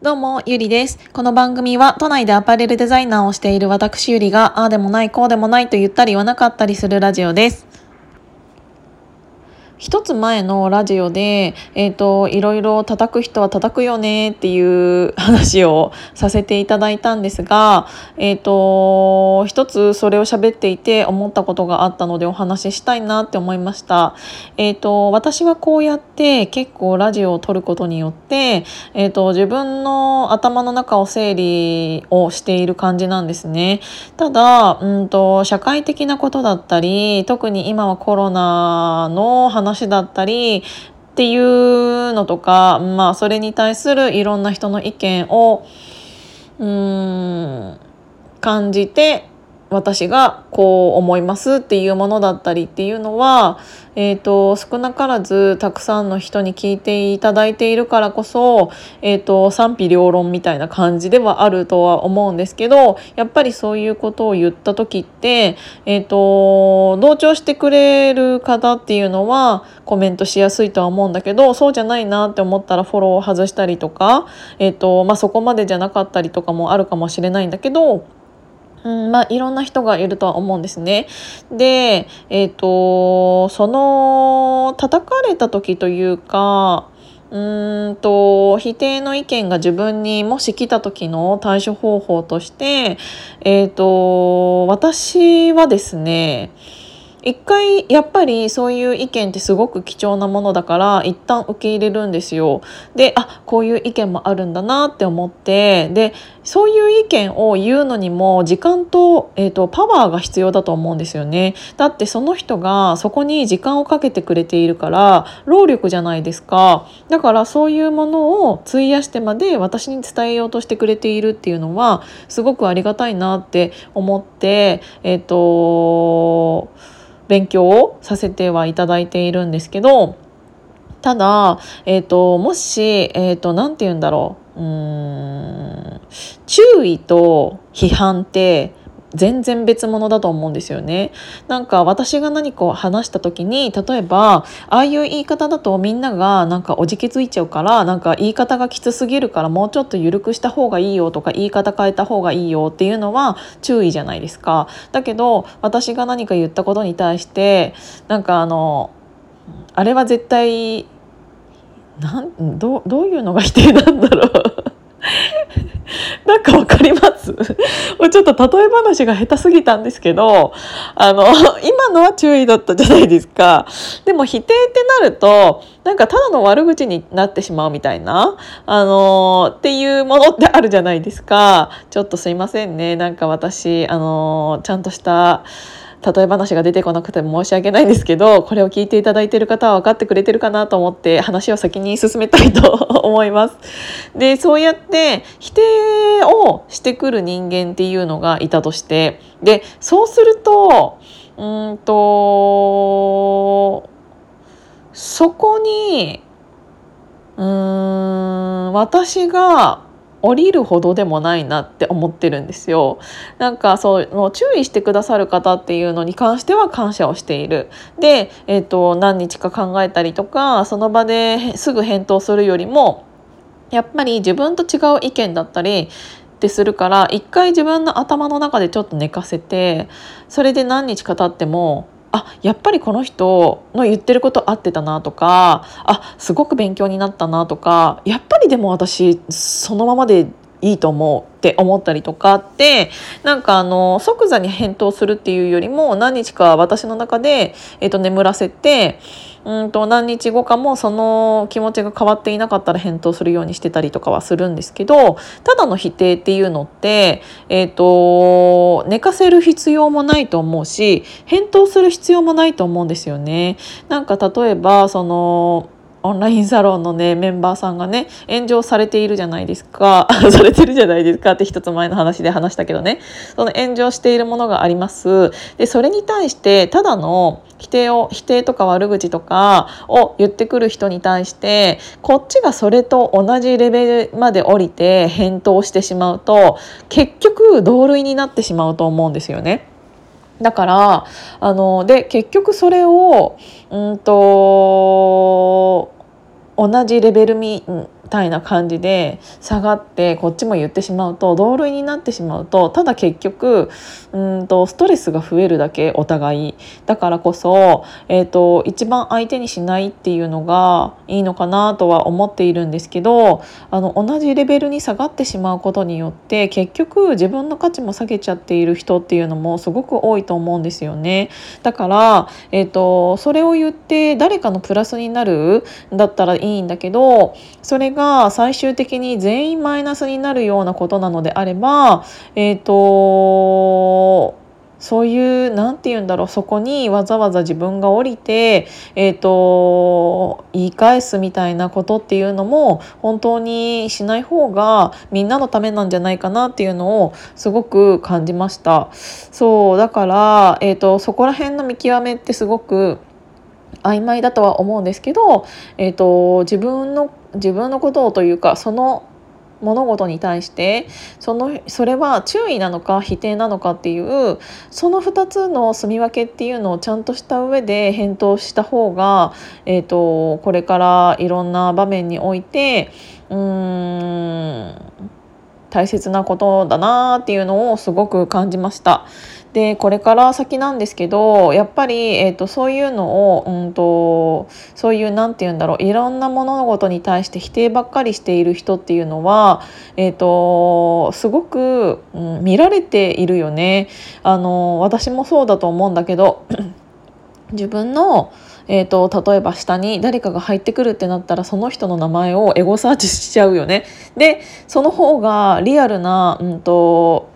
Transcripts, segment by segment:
どうも、ゆりです。この番組は都内でアパレルデザイナーをしている私ゆりが、ああでもない、こうでもないと言ったり言わなかったりするラジオです。一つ前のラジオで、えっ、ー、と、いろいろ叩く人は叩くよねっていう話をさせていただいたんですが、えっ、ー、と、一つそれを喋っていて思ったことがあったのでお話ししたいなって思いました。えっ、ー、と、私はこうやって結構ラジオを撮ることによって、えっ、と、自分の頭の中を整理をしている感じなんですね。ただ、うんと、社会的なことだったり、特に今はコロナの話話だったりっていうのとか、まあ、それに対するいろんな人の意見をうん感じて私がこう思いますっていうものだったりっていうのは、えーと、少なからずたくさんの人に聞いていただいているからこそ、えーと、賛否両論みたいな感じではあるとは思うんですけどやっぱりそういうことを言った時って、えーと、同調してくれる方っていうのはコメントしやすいとは思うんだけどそうじゃないなって思ったらフォローを外したりとか、えーとまあ、そこまでじゃなかったりとかもあるかもしれないんだけどうん、まあ、いろんな人がいるとは思うんですね。で、えっ、ー、と、その、叩かれた時というか、うんと否定の意見が自分にもし来た時の対処方法として、えっ、ー、と私はですね一回やっぱりそういう意見ってすごく貴重なものだから一旦受け入れるんですよ。であこういう意見もあるんだなって思ってでそういう意見を言うのにも時間と,、えーと、パワーが必要だと思うんですよね。だってその人がそこに時間をかけてくれているから労力じゃないですか。だからそういうものを費やしてまで私に伝えようとしてくれているっていうのはすごくありがたいなって思ってえっ、ー、と勉強をさせてはいただいているんですけどただ、えーと、もし、えーと、なんて言うんだろう。うん注意と批判って全然別物だと思うんですよね。なんか私が何かを話した時に例えばああいう言い方だとみんながなんかおじけついちゃうからなんか言い方がきつすぎるからもうちょっと緩くした方がいいよとか言い方変えた方がいいよっていうのは注意じゃないですか。だけど私が何か言ったことに対してなんかあのあれは絶対なんどどういうのが否定なんだろう なんかわかります？ちょっと例え話が下手すぎたんですけど、あの、今のは注意だったじゃないですか。でも否定ってなると、なんかただの悪口になってしまうみたいな、あのっていうものってあるじゃないですか。ちょっとすいませんね。なんか私、あのちゃんとした、例え話が出てこなくて申し訳ないんですけどこれを聞いていただいている方は分かってくれてるかなと思って話を先に進めたいと思います。でそうやって否定をしてくる人間っていうのがいたとしてでそうするとうんとそこにうん私が降りるほどでもないなって思ってるんですよ。なんかその注意してくださる方っていうのに関しては感謝をしている。で、えーと、何日か考えたりとかその場ですぐ返答するよりもやっぱり自分と違う意見だったりってするから一回自分の頭の中でちょっと寝かせてそれで何日か経ってもあやっぱりこの人の言ってること合ってたなとかあすごく勉強になったなとかやっぱりでも私そのままでいいと思うって思ったりとかってなんかあの即座に返答するっていうよりも何日か私の中で、えー、と眠らせてうんと何日後かもその気持ちが変わっていなかったら返答するようにしてたりとかはするんですけどただの否定っていうのって、えーと、寝かせる必要もないと思うし返答する必要もないと思うんですよね。なんか例えばそのオンラインサロンのねメンバーさんがね炎上されているじゃないですか。されてるじゃないですか。って一つ前の話で話したけどね。その炎上しているものがあります。でそれに対してただの否定を否定とか悪口とかを言ってくる人に対してこっちがそれと同じレベルまで降りて返答してしまうと結局同類になってしまうと思うんですよね。だからあので結局それをうんと同じレベルみたいな感じで下がってこっちも言ってしまうと同類になってしまうとただ結局うんとストレスが増えるだけお互いだからこそ、えーと、一番相手にしないっていうのがいいのかなとは思っているんですけどあの同じレベルに下がってしまうことによって結局自分の価値も下げちゃっている人っていうのもすごく多いと思うんですよね。だから、えーとそれを言って誰かのプラスになるんだったらいいんだけどそれが最終的に全員マイナスになるようなことなのであればえっ、ー、とそういう何て言うんだろうそこにわざわざ自分が降りて、えーと、言い返すみたいなことっていうのも本当にしない方がみんなのためなんじゃないかなっていうのをすごく感じました。そうだから、えーとそこら辺の見極めってすごく曖昧だとは思うんですけど、えーと、自分の自分のことをというかその物事に対してそのそれは注意なのか否定なのかっていうその2つの住み分けっていうのをちゃんとした上で返答した方が、えーと、これからいろんな場面においてうーん大切なことだなっていうのをすごく感じました。でこれから先なんですけどやっぱり、えーと、そういうのを、うんと、そういう何て言うんだろういろんな物事に対して否定ばっかりしている人っていうのは、えーと、すごく、うん、見られているよね。あの私もそうだと思うんだけど 自分のえーと、例えば下に誰かが入ってくるってなったらその人の名前をエゴサーチしちゃうよね。でその方がリアルな、うんと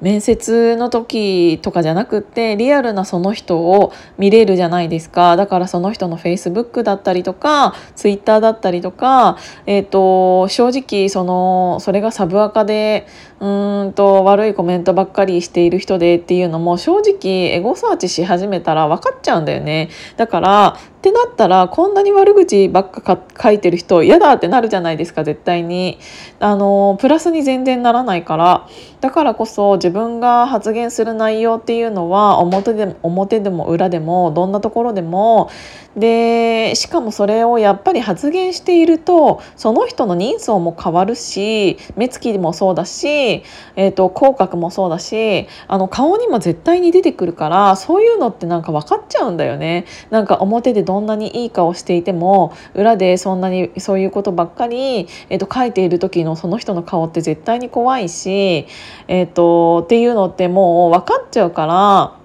面接の時とかじゃなくってリアルなその人を見れるじゃないですか。だからその人のフェイスブックだったりとかツイッターだったりとか、えーと、正直そのそれがサブアカでうんと悪いコメントばっかりしている人でっていうのも正直エゴサーチし始めたら分かっちゃうんだよね。だからってなったらこんなに悪口ばっか書いてる人嫌だってなるじゃないですか絶対に。あのプラスに全然ならないから。だからこそ自分が発言する内容っていうのは表で表でも裏でもどんなところでもでしかもそれをやっぱり発言しているとその人の人相も変わるし目つきもそうだし、えーと、口角もそうだしあの顔にも絶対に出てくるからそういうのってなんか分かっちゃうんだよね。なんか表でどんなにいい顔していても裏でそんなにそういうことばっかり、えーと、書いている時のその人の顔って絶対に怖いし、えーとっていうのってもう分かっちゃうから。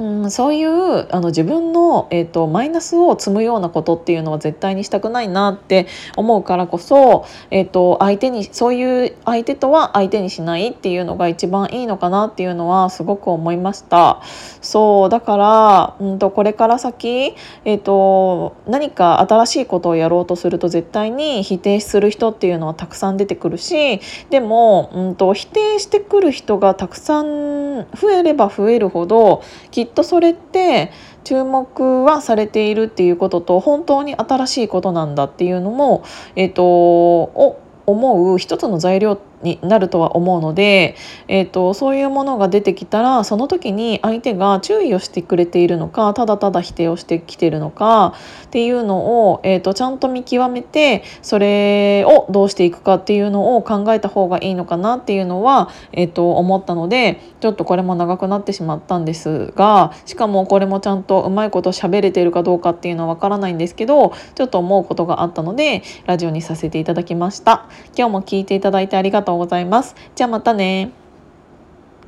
うん、そういうあの自分の、えーと、マイナスを積むようなことっていうのは絶対にしたくないなって思うからこそ、えーと、相手にそういう相手とは相手にしないっていうのが一番いいのかなっていうのはすごく思いました。そうだから、うんと、これから先、えー、と何か新しいことをやろうとすると絶対に否定する人っていうのはたくさん出てくるしでも、うん、と否定してくる人がたくさん増えれば増えるほどきっとそれって注目はされているっていうことと本当に新しいことなんだっていうのも、えーと、を思う一つの材料になるとは思うので、えーと、そういうものが出てきたらその時に相手が注意をしてくれているのかただただ否定をしてきてるのかっていうのを、えーと、ちゃんと見極めてそれをどうしていくかっていうのを考えた方がいいのかなっていうのは、えーと思ったのでちょっとこれも長くなってしまったんですがしかもこれもちゃんとうまいこと喋れてるかどうかっていうのはわからないんですけどちょっと思うことがあったのでラジオにさせていただきました。今日も聞いていただいてありがとうございます。じゃあまたね。